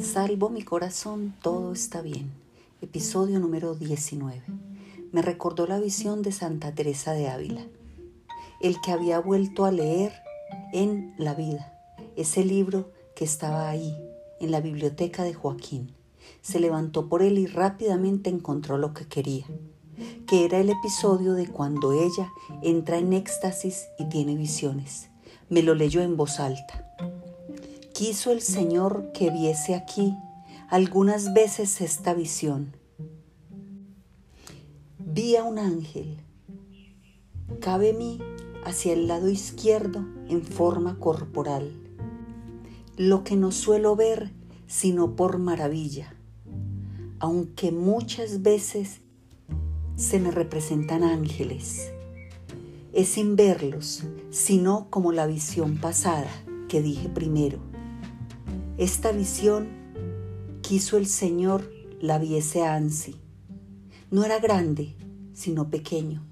Salvo mi corazón, todo está bien. Episodio número 19. Me recordó la visión de Santa Teresa de Ávila, el que había vuelto a leer en La vida, ese libro que estaba ahí, en la biblioteca de Joaquín. Se levantó por él y rápidamente encontró lo que quería, que era el episodio de cuando ella entra en éxtasis y tiene visiones. Me lo leyó en voz alta quiso el Señor que viese aquí algunas veces esta visión. Vi a un ángel, cabe mí hacia el lado izquierdo en forma corporal, lo que no suelo ver sino por maravilla, aunque muchas veces se me representan ángeles. Es sin verlos, sino como la visión pasada que dije primero esta visión quiso el Señor la viese Ansi. No era grande, sino pequeño,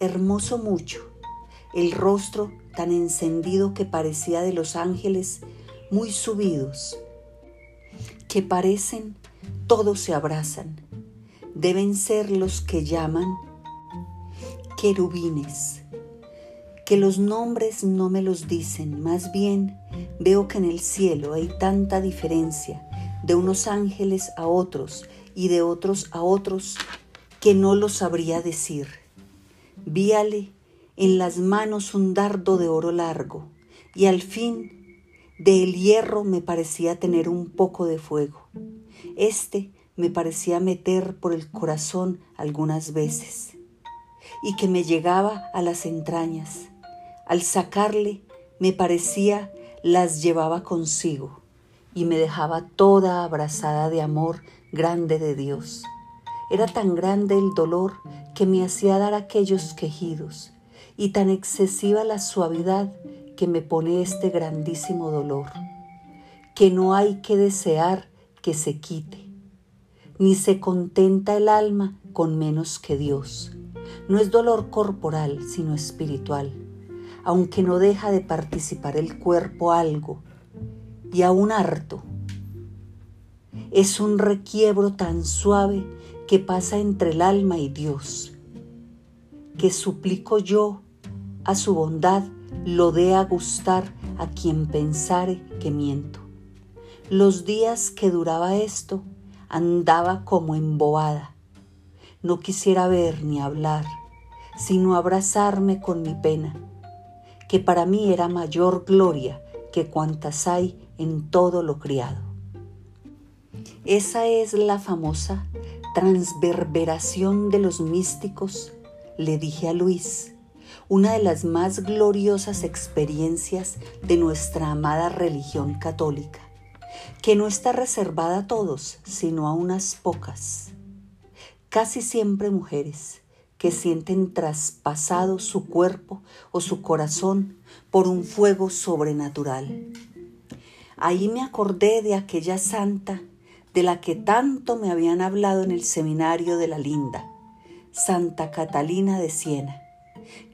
hermoso mucho, el rostro tan encendido que parecía de los ángeles muy subidos, que parecen todos se abrazan. Deben ser los que llaman querubines, que los nombres no me los dicen, más bien veo que en el cielo hay tanta diferencia de unos ángeles a otros y de otros a otros que no lo sabría decir. Víale en las manos un dardo de oro largo y al fin del hierro me parecía tener un poco de fuego. Este me parecía meter por el corazón algunas veces y que me llegaba a las entrañas. Al sacarle me parecía las llevaba consigo y me dejaba toda abrazada de amor grande de Dios. Era tan grande el dolor que me hacía dar aquellos quejidos y tan excesiva la suavidad que me pone este grandísimo dolor, que no hay que desear que se quite, ni se contenta el alma con menos que Dios. No es dolor corporal, sino espiritual aunque no deja de participar el cuerpo algo, y aún harto. Es un requiebro tan suave que pasa entre el alma y Dios, que suplico yo a su bondad lo dé a gustar a quien pensare que miento. Los días que duraba esto andaba como embobada. No quisiera ver ni hablar, sino abrazarme con mi pena que para mí era mayor gloria que cuantas hay en todo lo criado. Esa es la famosa transverberación de los místicos, le dije a Luis, una de las más gloriosas experiencias de nuestra amada religión católica, que no está reservada a todos, sino a unas pocas, casi siempre mujeres, que sienten traspasado su cuerpo o su corazón por un fuego sobrenatural. Ahí me acordé de aquella santa de la que tanto me habían hablado en el seminario de la Linda, Santa Catalina de Siena,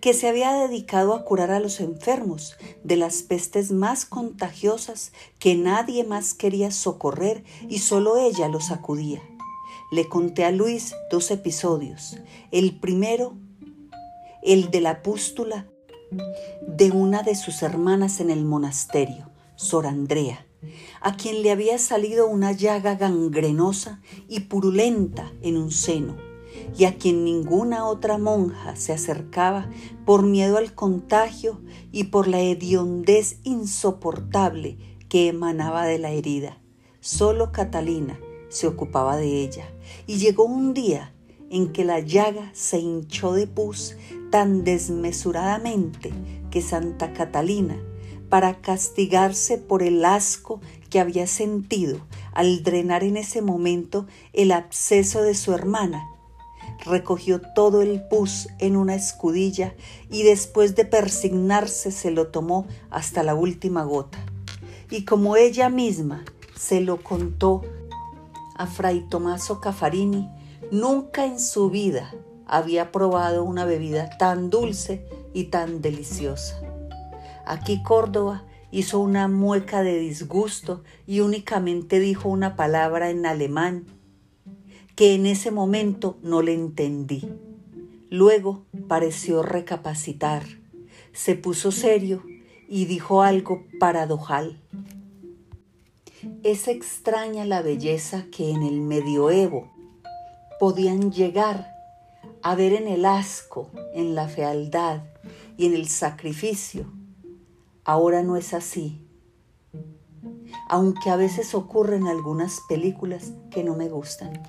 que se había dedicado a curar a los enfermos de las pestes más contagiosas que nadie más quería socorrer y solo ella los acudía le conté a Luis dos episodios. El primero, el de la pústula de una de sus hermanas en el monasterio, Sor Andrea, a quien le había salido una llaga gangrenosa y purulenta en un seno, y a quien ninguna otra monja se acercaba por miedo al contagio y por la hediondez insoportable que emanaba de la herida. Solo Catalina, se ocupaba de ella. Y llegó un día en que la llaga se hinchó de pus tan desmesuradamente que Santa Catalina, para castigarse por el asco que había sentido al drenar en ese momento el absceso de su hermana, recogió todo el pus en una escudilla y después de persignarse se lo tomó hasta la última gota. Y como ella misma se lo contó a Fray Tomaso Cafarini nunca en su vida había probado una bebida tan dulce y tan deliciosa. Aquí Córdoba hizo una mueca de disgusto y únicamente dijo una palabra en alemán que en ese momento no le entendí. Luego pareció recapacitar, se puso serio y dijo algo paradojal. Es extraña la belleza que en el medioevo podían llegar a ver en el asco, en la fealdad y en el sacrificio. Ahora no es así, aunque a veces ocurren algunas películas que no me gustan.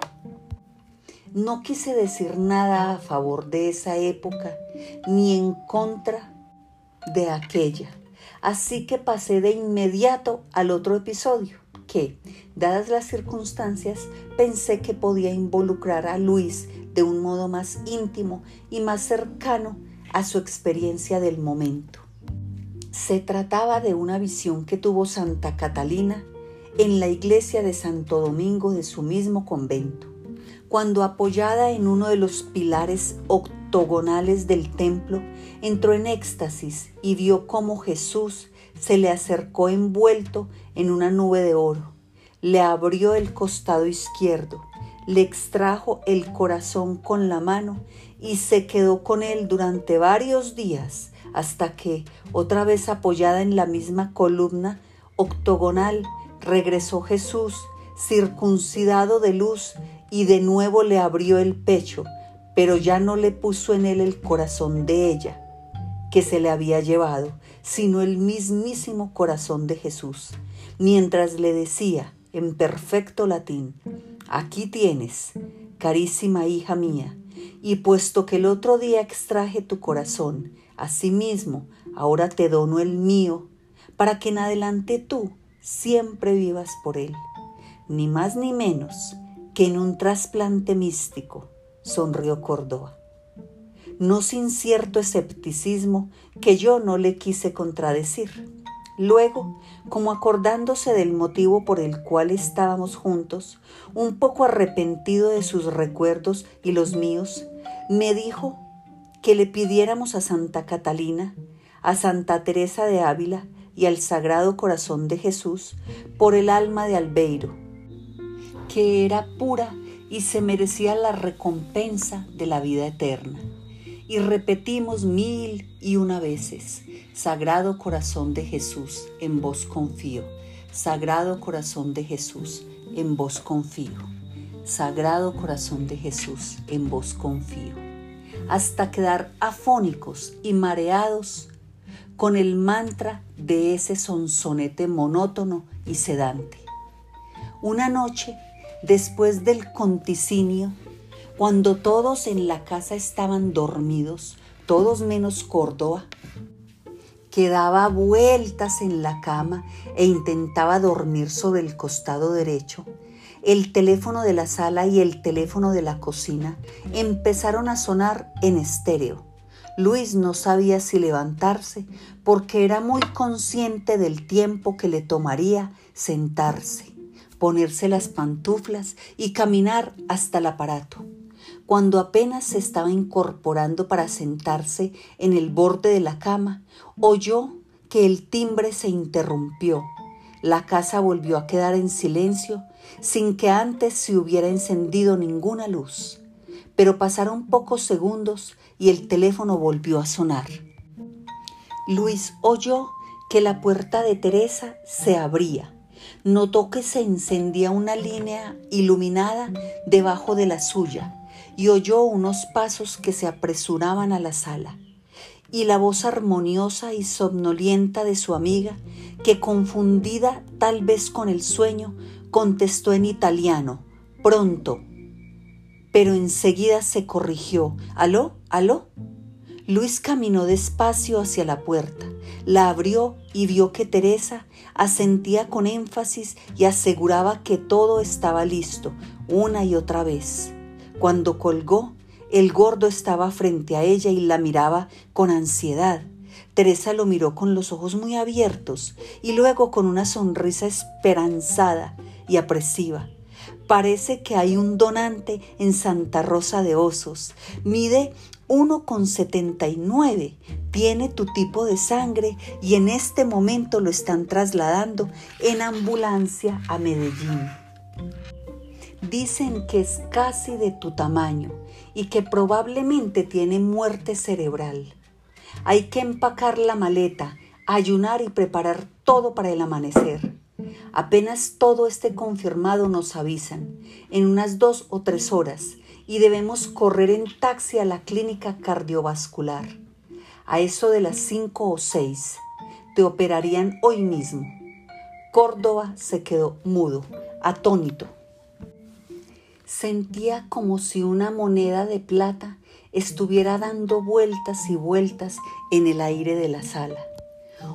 No quise decir nada a favor de esa época ni en contra de aquella, así que pasé de inmediato al otro episodio que, dadas las circunstancias, pensé que podía involucrar a Luis de un modo más íntimo y más cercano a su experiencia del momento. Se trataba de una visión que tuvo Santa Catalina en la iglesia de Santo Domingo de su mismo convento cuando apoyada en uno de los pilares octogonales del templo, entró en éxtasis y vio cómo Jesús se le acercó envuelto en una nube de oro, le abrió el costado izquierdo, le extrajo el corazón con la mano y se quedó con él durante varios días hasta que, otra vez apoyada en la misma columna octogonal, regresó Jesús, circuncidado de luz y de nuevo le abrió el pecho, pero ya no le puso en él el corazón de ella, que se le había llevado, sino el mismísimo corazón de Jesús, mientras le decía en perfecto latín, aquí tienes, carísima hija mía, y puesto que el otro día extraje tu corazón, asimismo ahora te dono el mío, para que en adelante tú siempre vivas por él, ni más ni menos que en un trasplante místico, sonrió Córdoba. No sin cierto escepticismo que yo no le quise contradecir. Luego, como acordándose del motivo por el cual estábamos juntos, un poco arrepentido de sus recuerdos y los míos, me dijo que le pidiéramos a Santa Catalina, a Santa Teresa de Ávila y al Sagrado Corazón de Jesús por el alma de Albeiro, que era pura y se merecía la recompensa de la vida eterna. Y repetimos mil y una veces, Sagrado Corazón de Jesús, en vos confío. Sagrado Corazón de Jesús, en vos confío. Sagrado Corazón de Jesús, en vos confío. Hasta quedar afónicos y mareados con el mantra de ese sonsonete monótono y sedante. Una noche después del conticinio, cuando todos en la casa estaban dormidos, todos menos Córdoba, que daba vueltas en la cama e intentaba dormir sobre el costado derecho, el teléfono de la sala y el teléfono de la cocina empezaron a sonar en estéreo. Luis no sabía si levantarse porque era muy consciente del tiempo que le tomaría sentarse ponerse las pantuflas y caminar hasta el aparato. Cuando apenas se estaba incorporando para sentarse en el borde de la cama, oyó que el timbre se interrumpió. La casa volvió a quedar en silencio sin que antes se hubiera encendido ninguna luz. Pero pasaron pocos segundos y el teléfono volvió a sonar. Luis oyó que la puerta de Teresa se abría notó que se encendía una línea iluminada debajo de la suya y oyó unos pasos que se apresuraban a la sala y la voz armoniosa y somnolienta de su amiga, que confundida tal vez con el sueño, contestó en italiano, pronto, pero enseguida se corrigió. ¿Aló? ¿Aló? Luis caminó despacio hacia la puerta, la abrió y vio que Teresa asentía con énfasis y aseguraba que todo estaba listo una y otra vez. Cuando colgó, el gordo estaba frente a ella y la miraba con ansiedad. Teresa lo miró con los ojos muy abiertos y luego con una sonrisa esperanzada y apresiva. Parece que hay un donante en Santa Rosa de Osos. Mide 1,79 tiene tu tipo de sangre y en este momento lo están trasladando en ambulancia a Medellín. Dicen que es casi de tu tamaño y que probablemente tiene muerte cerebral. Hay que empacar la maleta, ayunar y preparar todo para el amanecer. Apenas todo esté confirmado nos avisan, en unas dos o tres horas, y debemos correr en taxi a la clínica cardiovascular. A eso de las cinco o seis, te operarían hoy mismo. Córdoba se quedó mudo, atónito. Sentía como si una moneda de plata estuviera dando vueltas y vueltas en el aire de la sala.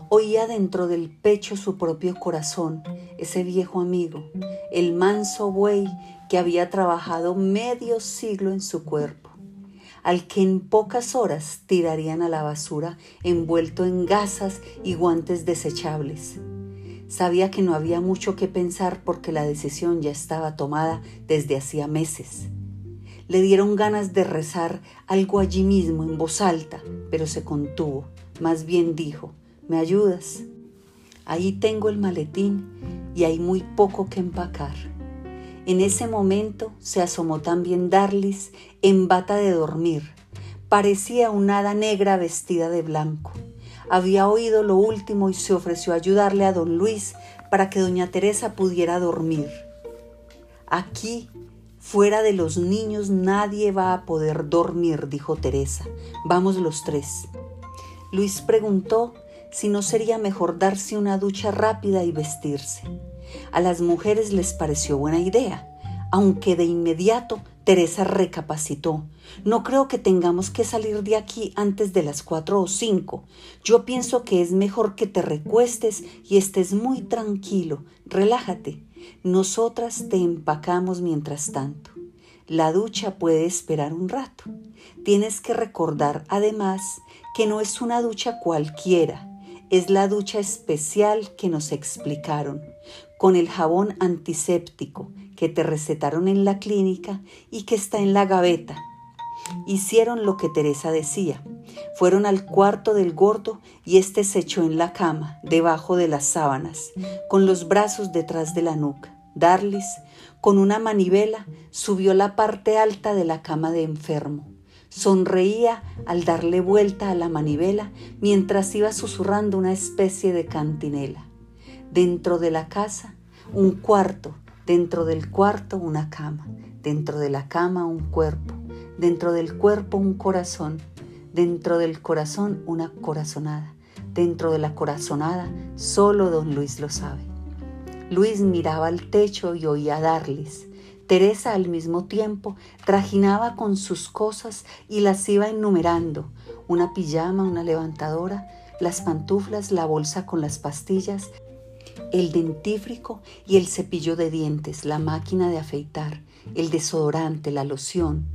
Oía dentro del pecho su propio corazón, ese viejo amigo, el manso buey que había trabajado medio siglo en su cuerpo, al que en pocas horas tirarían a la basura envuelto en gasas y guantes desechables. Sabía que no había mucho que pensar porque la decisión ya estaba tomada desde hacía meses. Le dieron ganas de rezar algo allí mismo en voz alta, pero se contuvo. Más bien dijo, ¿me ayudas? Ahí tengo el maletín y hay muy poco que empacar. En ese momento se asomó también Darlis en bata de dormir. Parecía un hada negra vestida de blanco. Había oído lo último y se ofreció a ayudarle a don Luis para que doña Teresa pudiera dormir. Aquí, fuera de los niños, nadie va a poder dormir, dijo Teresa. Vamos los tres. Luis preguntó si no sería mejor darse una ducha rápida y vestirse. A las mujeres les pareció buena idea, aunque de inmediato Teresa recapacitó. No creo que tengamos que salir de aquí antes de las cuatro o cinco. Yo pienso que es mejor que te recuestes y estés muy tranquilo. Relájate. Nosotras te empacamos mientras tanto. La ducha puede esperar un rato. Tienes que recordar además que no es una ducha cualquiera, es la ducha especial que nos explicaron, con el jabón antiséptico que te recetaron en la clínica y que está en la gaveta. Hicieron lo que Teresa decía. Fueron al cuarto del gordo y éste se echó en la cama, debajo de las sábanas, con los brazos detrás de la nuca. Darlis, con una manivela, subió la parte alta de la cama de enfermo. Sonreía al darle vuelta a la manivela mientras iba susurrando una especie de cantinela. Dentro de la casa, un cuarto, dentro del cuarto una cama, dentro de la cama un cuerpo, dentro del cuerpo un corazón, dentro del corazón una corazonada, dentro de la corazonada solo don Luis lo sabe. Luis miraba al techo y oía darles. Teresa al mismo tiempo trajinaba con sus cosas y las iba enumerando, una pijama, una levantadora, las pantuflas, la bolsa con las pastillas, el dentífrico y el cepillo de dientes, la máquina de afeitar, el desodorante, la loción,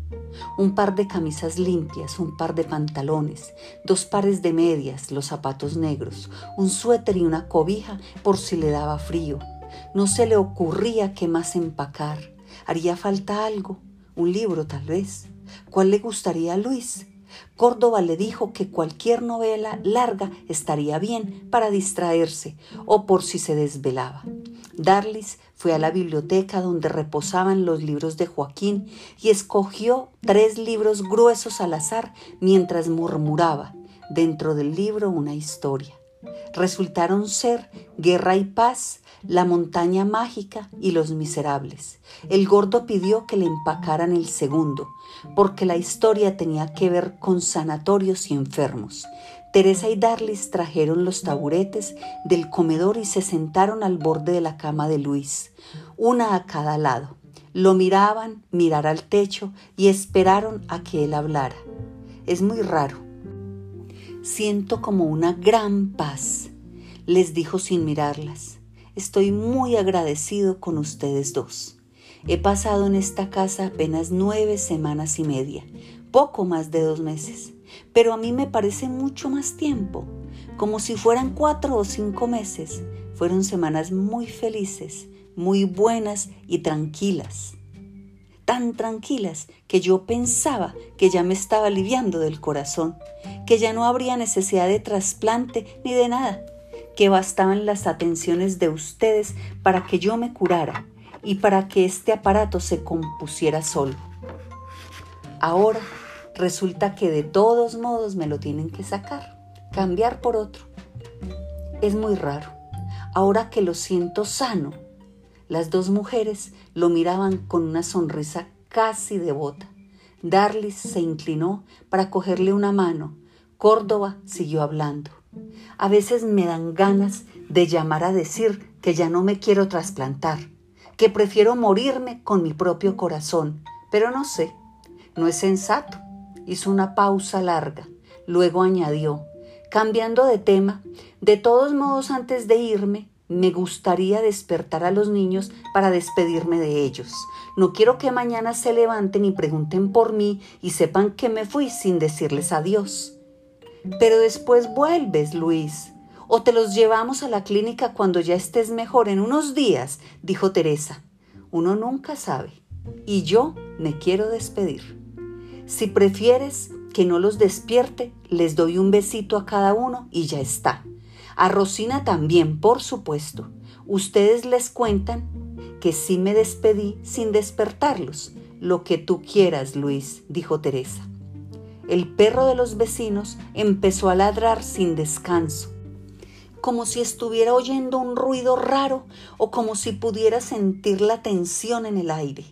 un par de camisas limpias, un par de pantalones, dos pares de medias, los zapatos negros, un suéter y una cobija por si le daba frío. No se le ocurría qué más empacar Haría falta algo, un libro tal vez. ¿Cuál le gustaría a Luis? Córdoba le dijo que cualquier novela larga estaría bien para distraerse o por si se desvelaba. Darlis fue a la biblioteca donde reposaban los libros de Joaquín y escogió tres libros gruesos al azar mientras murmuraba dentro del libro una historia. Resultaron ser Guerra y Paz, la montaña mágica y los miserables. El gordo pidió que le empacaran el segundo, porque la historia tenía que ver con sanatorios y enfermos. Teresa y Darlis trajeron los taburetes del comedor y se sentaron al borde de la cama de Luis, una a cada lado. Lo miraban, mirar al techo y esperaron a que él hablara. Es muy raro. Siento como una gran paz, les dijo sin mirarlas. Estoy muy agradecido con ustedes dos. He pasado en esta casa apenas nueve semanas y media, poco más de dos meses, pero a mí me parece mucho más tiempo, como si fueran cuatro o cinco meses. Fueron semanas muy felices, muy buenas y tranquilas. tan tranquilas que yo pensaba que ya me estaba aliviando del corazón, que ya no habría necesidad de trasplante ni de nada, que bastaban las atenciones de ustedes para que yo me curara y para que este aparato se compusiera solo. Ahora resulta que de todos modos me lo tienen que sacar, cambiar por otro. Es muy raro. Ahora que lo siento sano, las dos mujeres lo miraban con una sonrisa casi devota. Darlis se inclinó para cogerle una mano. Córdoba siguió hablando. A veces me dan ganas de llamar a decir que ya no me quiero trasplantar, que prefiero morirme con mi propio corazón, pero no sé, no es sensato. Hizo una pausa larga, luego añadió, cambiando de tema, de todos modos antes de irme, me gustaría despertar a los niños para despedirme de ellos. No quiero que mañana se levanten y pregunten por mí y sepan que me fui sin decirles adiós. Pero después vuelves, Luis. O te los llevamos a la clínica cuando ya estés mejor en unos días, dijo Teresa. Uno nunca sabe. Y yo me quiero despedir. Si prefieres que no los despierte, les doy un besito a cada uno y ya está. A Rosina también, por supuesto. Ustedes les cuentan que sí me despedí sin despertarlos. Lo que tú quieras, Luis, dijo Teresa el perro de los vecinos empezó a ladrar sin descanso, como si estuviera oyendo un ruido raro o como si pudiera sentir la tensión en el aire.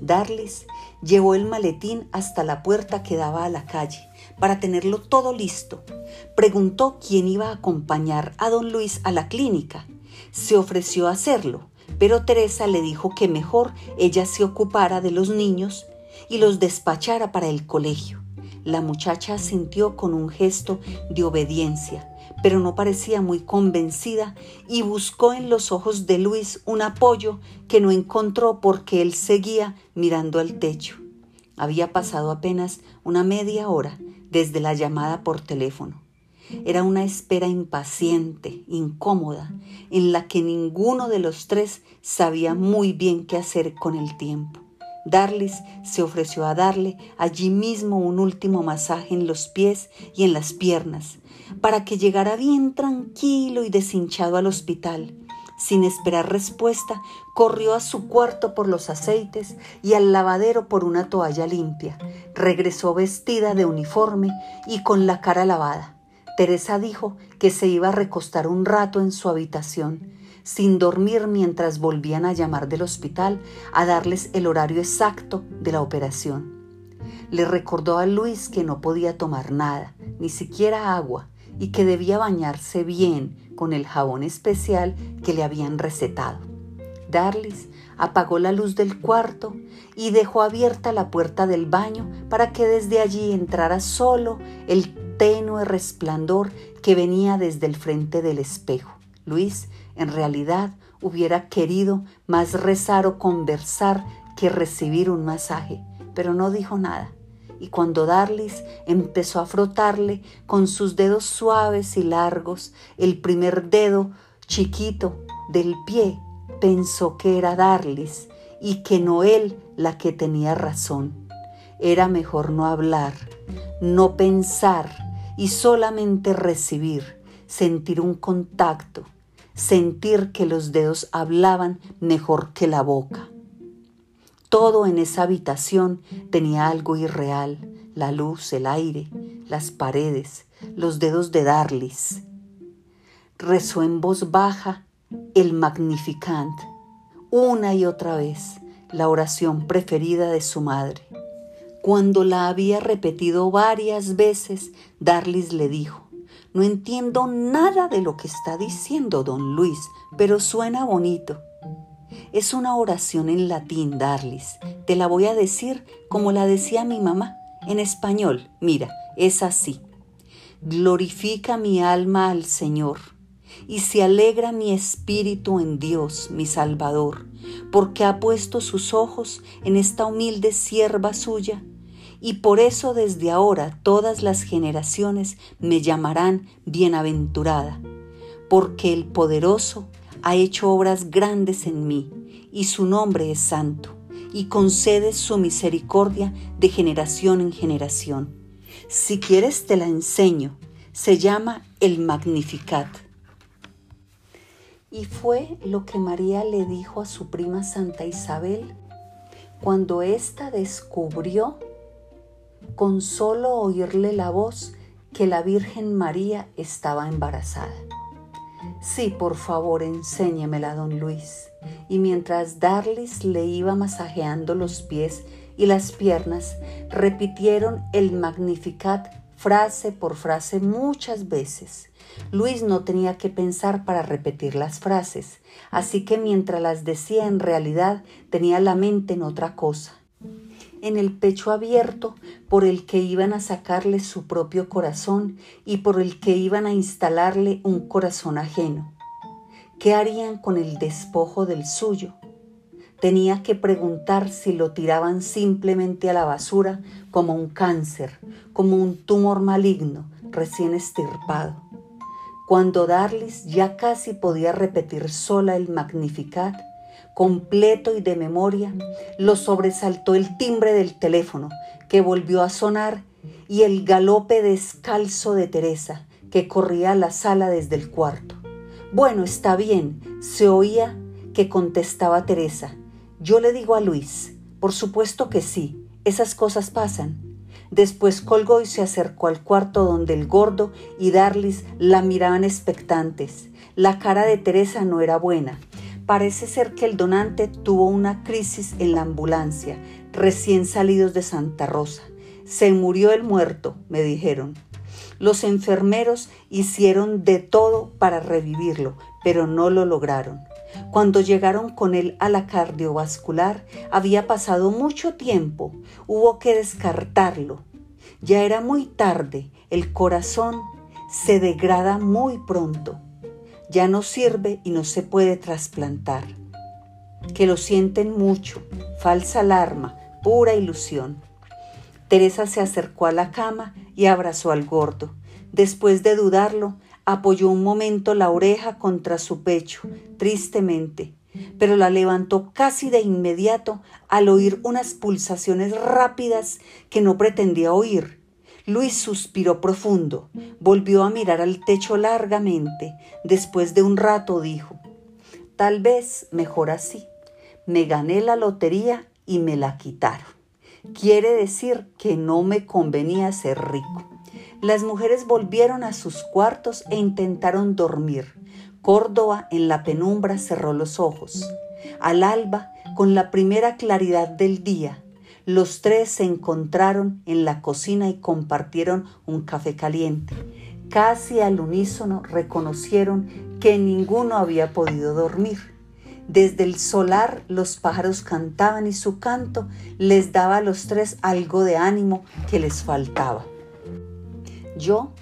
Darlis llevó el maletín hasta la puerta que daba a la calle para tenerlo todo listo. Preguntó quién iba a acompañar a don Luis a la clínica. Se ofreció a hacerlo, pero Teresa le dijo que mejor ella se ocupara de los niños y los despachara para el colegio. La muchacha sintió con un gesto de obediencia, pero no parecía muy convencida y buscó en los ojos de Luis un apoyo que no encontró porque él seguía mirando al techo. Había pasado apenas una media hora desde la llamada por teléfono. Era una espera impaciente, incómoda, en la que ninguno de los tres sabía muy bien qué hacer con el tiempo. Darlis se ofreció a darle allí mismo un último masaje en los pies y en las piernas, para que llegara bien tranquilo y deshinchado al hospital. Sin esperar respuesta, corrió a su cuarto por los aceites y al lavadero por una toalla limpia. Regresó vestida de uniforme y con la cara lavada. Teresa dijo que se iba a recostar un rato en su habitación sin dormir mientras volvían a llamar del hospital a darles el horario exacto de la operación. Le recordó a Luis que no podía tomar nada, ni siquiera agua, y que debía bañarse bien con el jabón especial que le habían recetado. Darlis apagó la luz del cuarto y dejó abierta la puerta del baño para que desde allí entrara solo el tenue resplandor que venía desde el frente del espejo. Luis en realidad hubiera querido más rezar o conversar que recibir un masaje, pero no dijo nada. Y cuando Darlis empezó a frotarle con sus dedos suaves y largos el primer dedo chiquito del pie, pensó que era Darlis y que no él la que tenía razón. Era mejor no hablar, no pensar y solamente recibir, sentir un contacto, sentir que los dedos hablaban mejor que la boca. Todo en esa habitación tenía algo irreal, la luz, el aire, las paredes, los dedos de Darlis. Rezó en voz baja el Magnificant, una y otra vez, la oración preferida de su madre. Cuando la había repetido varias veces, Darlis le dijo, no entiendo nada de lo que está diciendo don Luis, pero suena bonito. Es una oración en latín, Darlis. Te la voy a decir como la decía mi mamá, en español. Mira, es así. Glorifica mi alma al Señor, y se alegra mi espíritu en Dios, mi Salvador, porque ha puesto sus ojos en esta humilde sierva suya y por eso desde ahora todas las generaciones me llamarán bienaventurada, porque el poderoso ha hecho obras grandes en mí, y su nombre es santo, y concede su misericordia de generación en generación. Si quieres te la enseño. Se llama el Magnificat. Y fue lo que María le dijo a su prima Santa Isabel cuando ésta descubrió con solo oírle la voz que la Virgen María estaba embarazada. Sí, por favor, enséñemela, don Luis. Y mientras Darlis le iba masajeando los pies y las piernas, repitieron el Magnificat frase por frase muchas veces. Luis no tenía que pensar para repetir las frases, así que mientras las decía en realidad tenía la mente en otra cosa en el pecho abierto por el que iban a sacarle su propio corazón y por el que iban a instalarle un corazón ajeno. ¿Qué harían con el despojo del suyo? Tenía que preguntar si lo tiraban simplemente a la basura como un cáncer, como un tumor maligno recién estirpado. Cuando Darlis ya casi podía repetir sola el Magnificat, completo y de memoria, lo sobresaltó el timbre del teléfono, que volvió a sonar, y el galope descalzo de Teresa, que corría a la sala desde el cuarto. Bueno, está bien, se oía que contestaba Teresa. Yo le digo a Luis, por supuesto que sí, esas cosas pasan. Después colgó y se acercó al cuarto donde el gordo y Darlis la miraban expectantes. La cara de Teresa no era buena. Parece ser que el donante tuvo una crisis en la ambulancia, recién salidos de Santa Rosa. Se murió el muerto, me dijeron. Los enfermeros hicieron de todo para revivirlo, pero no lo lograron. Cuando llegaron con él a la cardiovascular, había pasado mucho tiempo, hubo que descartarlo. Ya era muy tarde, el corazón se degrada muy pronto ya no sirve y no se puede trasplantar. Que lo sienten mucho, falsa alarma, pura ilusión. Teresa se acercó a la cama y abrazó al gordo. Después de dudarlo, apoyó un momento la oreja contra su pecho, tristemente, pero la levantó casi de inmediato al oír unas pulsaciones rápidas que no pretendía oír Luis suspiró profundo, volvió a mirar al techo largamente. Después de un rato dijo, tal vez mejor así. Me gané la lotería y me la quitaron. Quiere decir que no me convenía ser rico. Las mujeres volvieron a sus cuartos e intentaron dormir. Córdoba en la penumbra cerró los ojos. Al alba, con la primera claridad del día, los tres se encontraron en la cocina y compartieron un café caliente. Casi al unísono reconocieron que ninguno había podido dormir. Desde el solar los pájaros cantaban y su canto les daba a los tres algo de ánimo que les faltaba. Yo,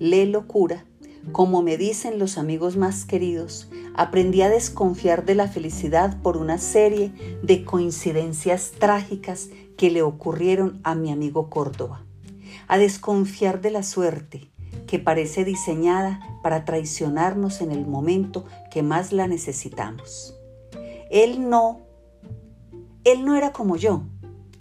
le locura, como me dicen los amigos más queridos, aprendí a desconfiar de la felicidad por una serie de coincidencias trágicas que le ocurrieron a mi amigo Córdoba, a desconfiar de la suerte que parece diseñada para traicionarnos en el momento que más la necesitamos. Él no, él no era como yo,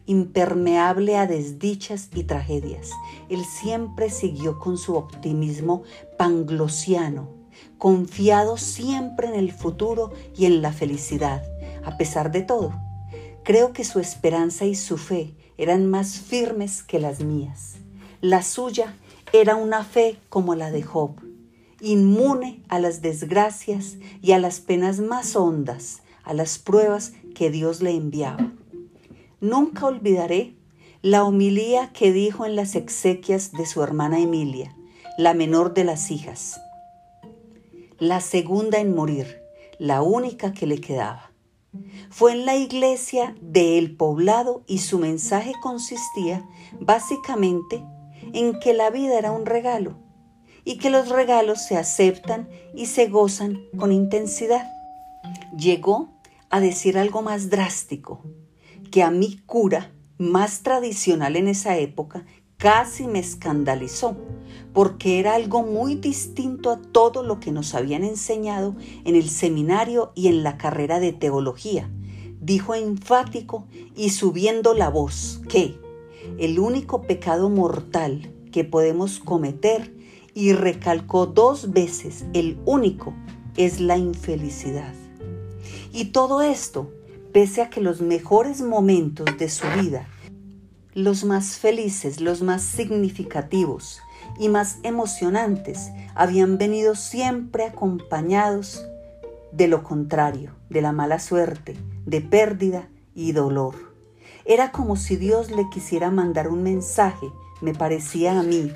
impermeable a desdichas y tragedias. Él siempre siguió con su optimismo panglosiano, confiado siempre en el futuro y en la felicidad, a pesar de todo. Creo que su esperanza y su fe eran más firmes que las mías. La suya era una fe como la de Job, inmune a las desgracias y a las penas más hondas, a las pruebas que Dios le enviaba. Nunca olvidaré la homilía que dijo en las exequias de su hermana Emilia, la menor de las hijas, la segunda en morir, la única que le quedaba. Fue en la iglesia de El Poblado y su mensaje consistía básicamente en que la vida era un regalo y que los regalos se aceptan y se gozan con intensidad. Llegó a decir algo más drástico, que a mi cura, más tradicional en esa época, casi me escandalizó, porque era algo muy distinto a todo lo que nos habían enseñado en el seminario y en la carrera de teología. dijo enfático y subiendo la voz que el único pecado mortal que podemos cometer y recalcó dos veces el único es la infelicidad. Y todo esto, pese a que los mejores momentos de su vida, los más felices, los más significativos y más emocionantes, habían venido siempre acompañados de lo contrario, de la mala suerte, de pérdida y dolor. Era como si Dios le quisiera mandar un mensaje, me parecía a mí.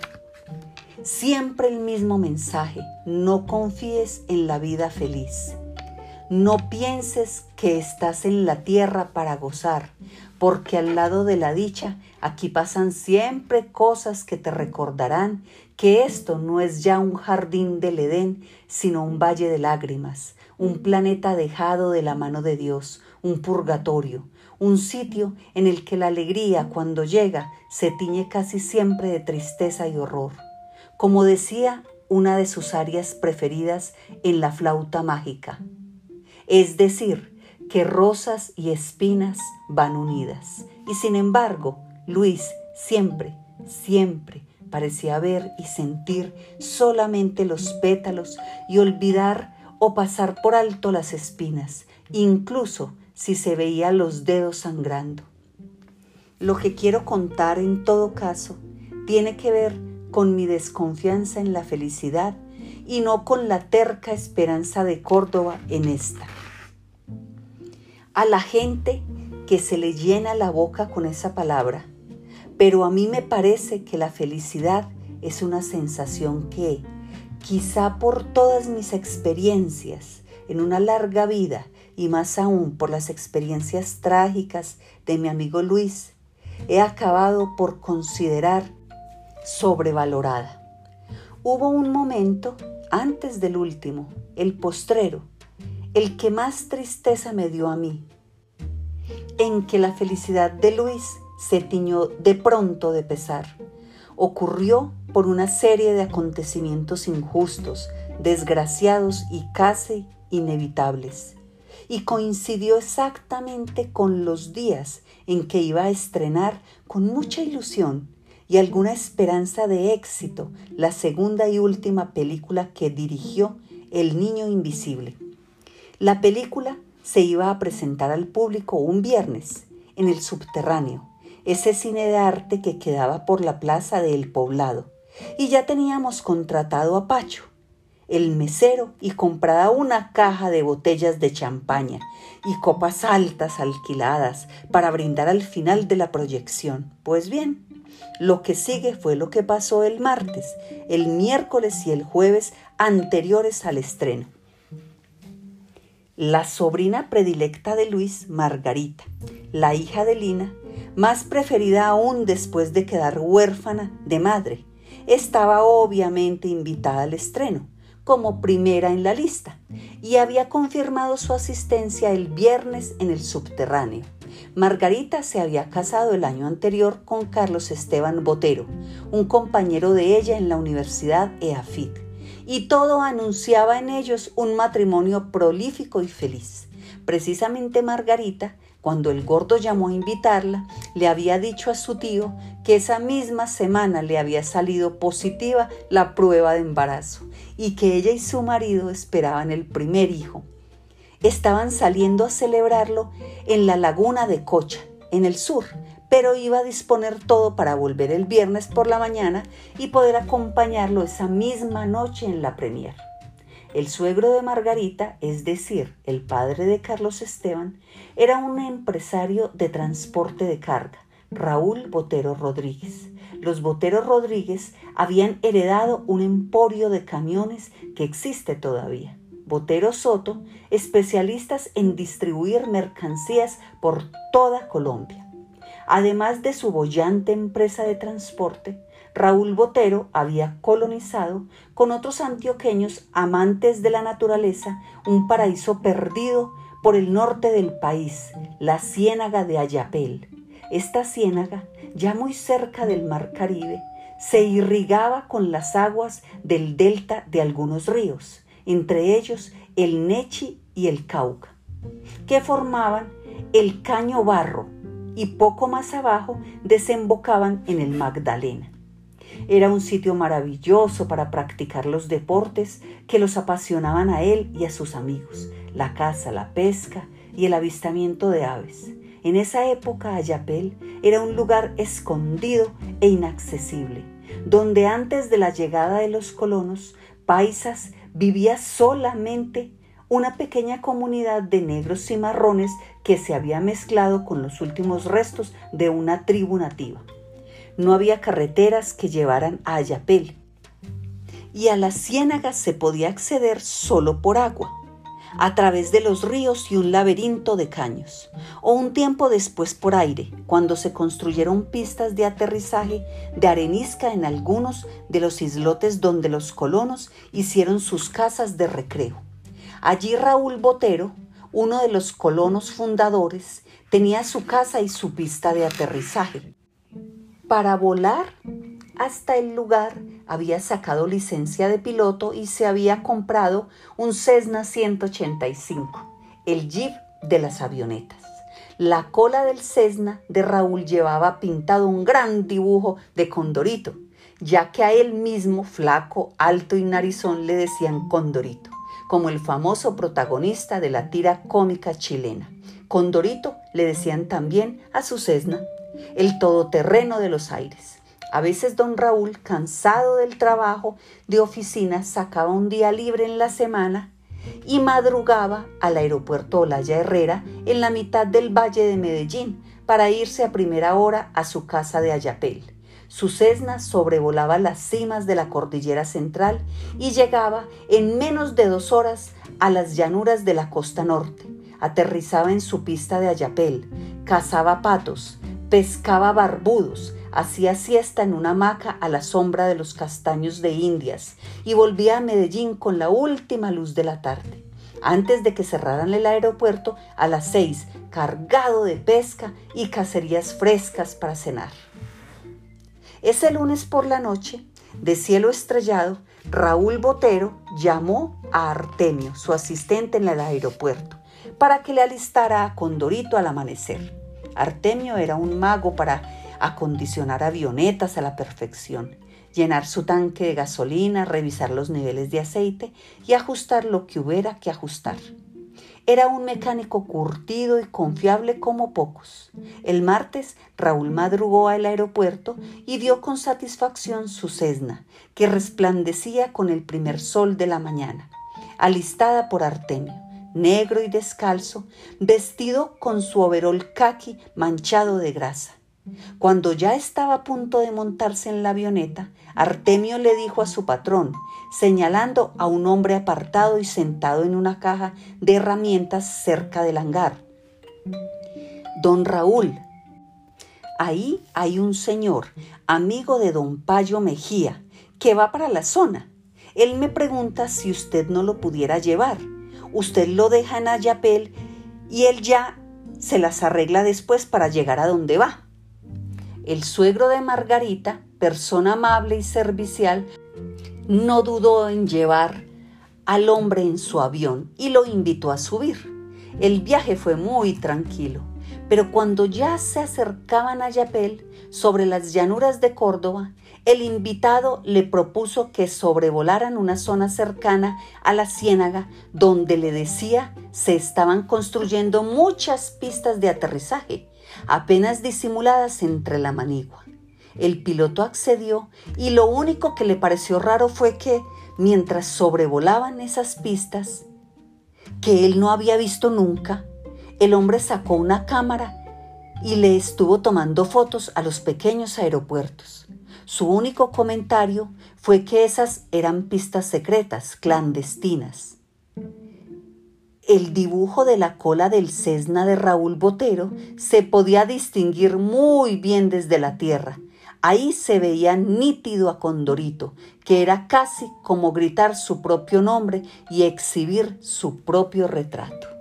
Siempre el mismo mensaje, no confíes en la vida feliz. No pienses que estás en la tierra para gozar, porque al lado de la dicha aquí pasan siempre cosas que te recordarán que esto no es ya un jardín del Edén, sino un valle de lágrimas, un planeta dejado de la mano de Dios, un purgatorio, un sitio en el que la alegría cuando llega se tiñe casi siempre de tristeza y horror. Como decía una de sus áreas preferidas en la flauta mágica, es decir, que rosas y espinas van unidas. Y sin embargo, Luis siempre, siempre parecía ver y sentir solamente los pétalos y olvidar o pasar por alto las espinas, incluso si se veía los dedos sangrando. Lo que quiero contar en todo caso tiene que ver con mi desconfianza en la felicidad y no con la terca esperanza de Córdoba en esta. A la gente que se le llena la boca con esa palabra, pero a mí me parece que la felicidad es una sensación que, quizá por todas mis experiencias en una larga vida y más aún por las experiencias trágicas de mi amigo Luis, he acabado por considerar sobrevalorada. Hubo un momento antes del último, el postrero, el que más tristeza me dio a mí, en que la felicidad de Luis se tiñó de pronto de pesar. Ocurrió por una serie de acontecimientos injustos, desgraciados y casi inevitables. Y coincidió exactamente con los días en que iba a estrenar con mucha ilusión y alguna esperanza de éxito la segunda y última película que dirigió El Niño Invisible. La película se iba a presentar al público un viernes en el subterráneo, ese cine de arte que quedaba por la plaza del poblado y ya teníamos contratado a Pacho, el mesero, y comprada una caja de botellas de champaña y copas altas alquiladas para brindar al final de la proyección. Pues bien, lo que sigue fue lo que pasó el martes, el miércoles y el jueves anteriores al estreno. La sobrina predilecta de Luis, Margarita, la hija de Lina, más preferida aún después de quedar huérfana de madre, estaba obviamente invitada al estreno, como primera en la lista, y había confirmado su asistencia el viernes en el subterráneo. Margarita se había casado el año anterior con Carlos Esteban Botero, un compañero de ella en la Universidad EAFIT, y todo anunciaba en ellos un matrimonio prolífico y feliz. Precisamente Margarita cuando el gordo llamó a invitarla, le había dicho a su tío que esa misma semana le había salido positiva la prueba de embarazo y que ella y su marido esperaban el primer hijo. Estaban saliendo a celebrarlo en la laguna de Cocha, en el sur, pero iba a disponer todo para volver el viernes por la mañana y poder acompañarlo esa misma noche en la premier. El suegro de Margarita, es decir, el padre de Carlos Esteban, era un empresario de transporte de carga, Raúl Botero Rodríguez. Los Botero Rodríguez habían heredado un emporio de camiones que existe todavía. Botero Soto, especialistas en distribuir mercancías por toda Colombia. Además de su bollante empresa de transporte, Raúl Botero había colonizado con otros antioqueños amantes de la naturaleza un paraíso perdido por el norte del país, la ciénaga de Ayapel. Esta ciénaga, ya muy cerca del mar Caribe, se irrigaba con las aguas del delta de algunos ríos, entre ellos el Nechi y el Cauca, que formaban el Caño Barro y poco más abajo desembocaban en el Magdalena. Era un sitio maravilloso para practicar los deportes que los apasionaban a él y a sus amigos, la caza, la pesca y el avistamiento de aves. En esa época Ayapel era un lugar escondido e inaccesible, donde antes de la llegada de los colonos paisas vivía solamente una pequeña comunidad de negros y marrones que se había mezclado con los últimos restos de una tribu nativa. No había carreteras que llevaran a Ayapel y a las ciénagas se podía acceder solo por agua a través de los ríos y un laberinto de caños, o un tiempo después por aire, cuando se construyeron pistas de aterrizaje de arenisca en algunos de los islotes donde los colonos hicieron sus casas de recreo. Allí Raúl Botero, uno de los colonos fundadores, tenía su casa y su pista de aterrizaje. Para volar hasta el lugar había sacado licencia de piloto y se había comprado un Cessna 185, el jeep de las avionetas. La cola del Cessna de Raúl llevaba pintado un gran dibujo de Condorito, ya que a él mismo, flaco, alto y narizón, le decían Condorito, como el famoso protagonista de la tira cómica chilena. Condorito le decían también a su Cessna, el todoterreno de los aires. A veces don Raúl, cansado del trabajo de oficina, sacaba un día libre en la semana y madrugaba al aeropuerto Olaya Herrera en la mitad del Valle de Medellín para irse a primera hora a su casa de Ayapel. Su Cessna sobrevolaba las cimas de la cordillera central y llegaba en menos de dos horas a las llanuras de la costa norte. Aterrizaba en su pista de Ayapel, cazaba patos, pescaba barbudos, hacía siesta en una hamaca a la sombra de los castaños de Indias y volvía a Medellín con la última luz de la tarde, antes de que cerraran el aeropuerto a las seis, cargado de pesca y cacerías frescas para cenar. Ese lunes por la noche, de cielo estrellado, Raúl Botero llamó a Artemio, su asistente en el aeropuerto, para que le alistara a Condorito al amanecer. Artemio era un mago para acondicionar avionetas a la perfección, llenar su tanque de gasolina, revisar los niveles de aceite y ajustar lo que hubiera que ajustar. Era un mecánico curtido y confiable como pocos. El martes Raúl madrugó al aeropuerto y vio con satisfacción su Cessna, que resplandecía con el primer sol de la mañana, alistada por Artemio, negro y descalzo, vestido con su overol khaki manchado de grasa. Cuando ya estaba a punto de montarse en la avioneta, Artemio le dijo a su patrón, señalando a un hombre apartado y sentado en una caja de herramientas cerca del hangar. Don Raúl, ahí hay un señor, amigo de don Payo Mejía, que va para la zona. Él me pregunta si usted no lo pudiera llevar. Usted lo deja en Ayapel y él ya se las arregla después para llegar a donde va. El suegro de Margarita, persona amable y servicial, no dudó en llevar al hombre en su avión y lo invitó a subir. El viaje fue muy tranquilo, pero cuando ya se acercaban a Yapel, sobre las llanuras de Córdoba, el invitado le propuso que sobrevolaran una zona cercana a la ciénaga donde le decía se estaban construyendo muchas pistas de aterrizaje apenas disimuladas entre la manigua. El piloto accedió y lo único que le pareció raro fue que, mientras sobrevolaban esas pistas, que él no había visto nunca, el hombre sacó una cámara y le estuvo tomando fotos a los pequeños aeropuertos. Su único comentario fue que esas eran pistas secretas, clandestinas el dibujo de la cola del Cessna de Raúl Botero se podía distinguir muy bien desde la tierra. Ahí se veía nítido a Condorito, que era casi como gritar su propio nombre y exhibir su propio retrato.